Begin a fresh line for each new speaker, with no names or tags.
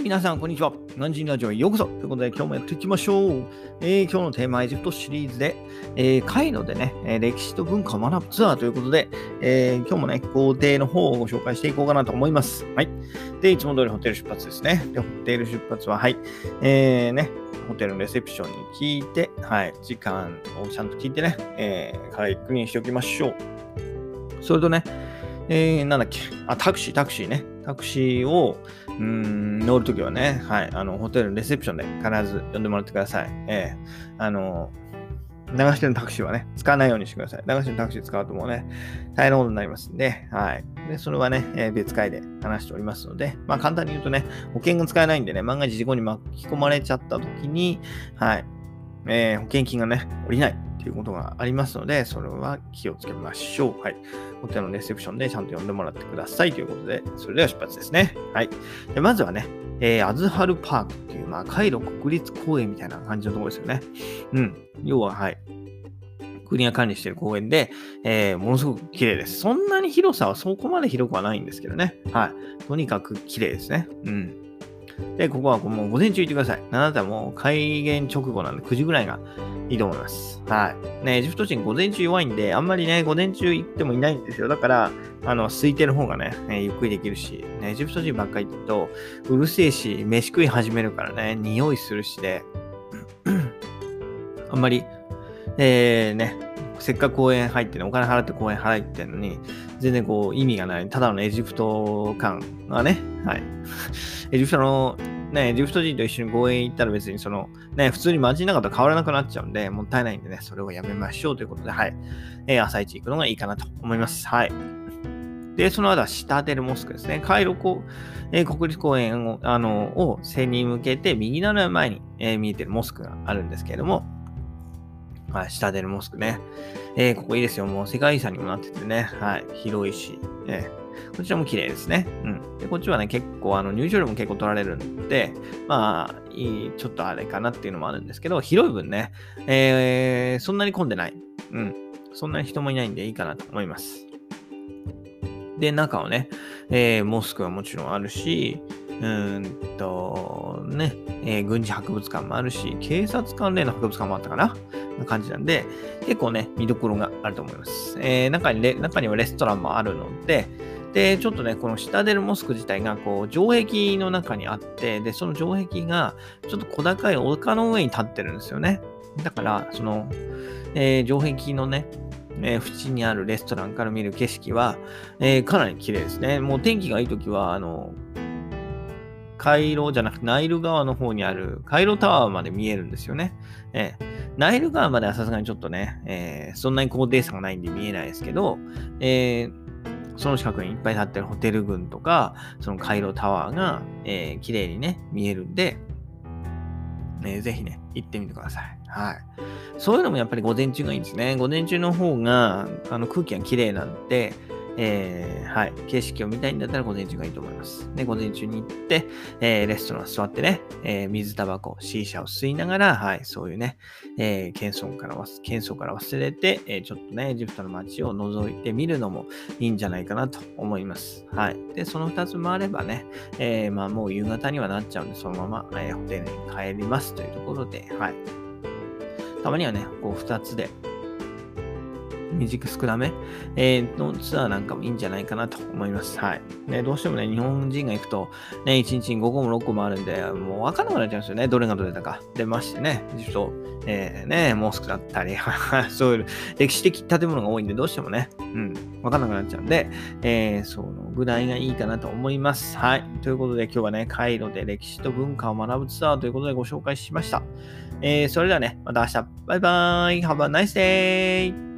い、皆さん、こんにちは。ナンジンラジオへようこそ。ということで、今日もやっていきましょう。えー、今日のテーマはエジプトシリーズで、えー、カイロでね、え歴史と文化を学ぶツアーということで、えー、今日もね、工程の方をご紹介していこうかなと思います。はい。で、いつも通りホテル出発ですね。で、ホテル出発は、はい。えー、ね、ホテルのレセプションに聞いて、はい、時間をちゃんと聞いてね、えー、確認しておきましょう。それとね、えー、なんだっけ、あ、タクシー、タクシーね。タクシーを、うん、乗るときはね、はい、あの、ホテルのレセプションで必ず呼んでもらってください。えー、あの、流してるタクシーはね、使わないようにしてください。流してるタクシー使うともうね、大変なことになりますんで、はい。で、それはね、えー、別会で話しておりますので、まあ簡単に言うとね、保険が使えないんでね、万が一事故に巻き込まれちゃったときに、はい、えー、保険金がね、下りない。っていうことがありますので、それは気をつけましょう。はい。ホテルのレセプションでちゃんと呼んでもらってくださいということで、それでは出発ですね。はい。でまずはね、えー、アズハルパークっていう、まあ、カイロ国立公園みたいな感じのところですよね。うん。要は、はい。国が管理している公園で、えー、ものすごく綺麗です。そんなに広さはそこまで広くはないんですけどね。はい。とにかく綺麗ですね。うん。で、ここはもう午前中行ってください。あなたも開園直後なんで9時ぐらいがいいと思います。はい。ね、エジプト人午前中弱いんで、あんまりね、午前中行ってもいないんですよ。だから、あの、空いてる方がね、ゆっくりできるし、ね、エジプト人ばっかり行くと、うるせえし、飯食い始めるからね、匂いするしで、あんまり、えー、ね、せっかく公園入ってね、お金払って公園払ってんのに、全然こう意味がない、ただのエジプト感がね、はい。エジプトのね、エジプト人と一緒に公園行ったら別にその、ね、普通に街の中と変わらなくなっちゃうんで、もったいないんでね、それをやめましょうということで、はい。えー、朝一行くのがいいかなと思います。はい。で、その後はシタデルモスクですね。カイロコ、えー、国立公園を、あの、を背に向けて、右斜め前に、えー、見えてるモスクがあるんですけれども、はい、シタデルモスクね。えー、ここいいですよ。もう世界遺産にもなっててね。はい、広いし、えーこちらも綺麗ですね。うん。で、こっちはね、結構、あの、入場料も結構取られるんで、まあ、いい、ちょっとあれかなっていうのもあるんですけど、広い分ね、えー、そんなに混んでない。うん。そんなに人もいないんでいいかなと思います。で、中はね、えー、モスクはもちろんあるし、うんと、ね、えー、軍事博物館もあるし、警察関連の博物館もあったかなな感じなんで、結構ね、見どころがあると思います。えー、中にレ、中にはレストランもあるので、で、ちょっとね、このシタデルモスク自体が、こう、城壁の中にあって、で、その城壁が、ちょっと小高い丘の上に立ってるんですよね。だから、その、えー、城壁のね、えー、縁にあるレストランから見る景色は、えー、かなり綺麗ですね。もう天気がいい時は、あの、カイロじゃなくてナイル川の方にあるカイロタワーまで見えるんですよね。えー、ナイル川まではさすがにちょっとね、えー、そんなに高低差がないんで見えないですけど、えー、その近くにいっぱい建ってるホテル群とか、そのカイロタワーが、えー、綺麗にね、見えるんで、えー、ぜひね、行ってみてください。はい。そういうのもやっぱり午前中がいいんですね。午前中の方が、あの空気が綺麗なんで、えー、はい、景色を見たいんだったら午前中がいいと思います。で、午前中に行って、えー、レストラン座ってね、えー、水タバコ、シーシャを吸いながら、はい、そういうね、えー、謙遜から謙遜から忘れて、えー、ちょっとね、エジプトの街を覗いてみるのもいいんじゃないかなと思います。はい。で、その2つもあればね、えー、まあもう夕方にはなっちゃうんで、そのまま、えー、ホテルに帰りますというところで、はい。たまにはね、こう2つで、短く少なめ、えー、のツアーなんかもいいんじゃないかなと思います。はい。ね、どうしてもね、日本人が行くと、ね、1日に5個も6個もあるんで、もうわかんなくなっちゃうんですよね。どれがどれだか。で、ましてね、ちょっと、えー、ね、モスクだったり、そういう歴史的建物が多いんで、どうしてもね、うん、わかんなくなっちゃうんで、えー、そのぐらいがいいかなと思います。はい。ということで、今日はね、カイロで歴史と文化を学ぶツアーということでご紹介しました。えー、それではね、また明日、バイバーイ !Have a nice day!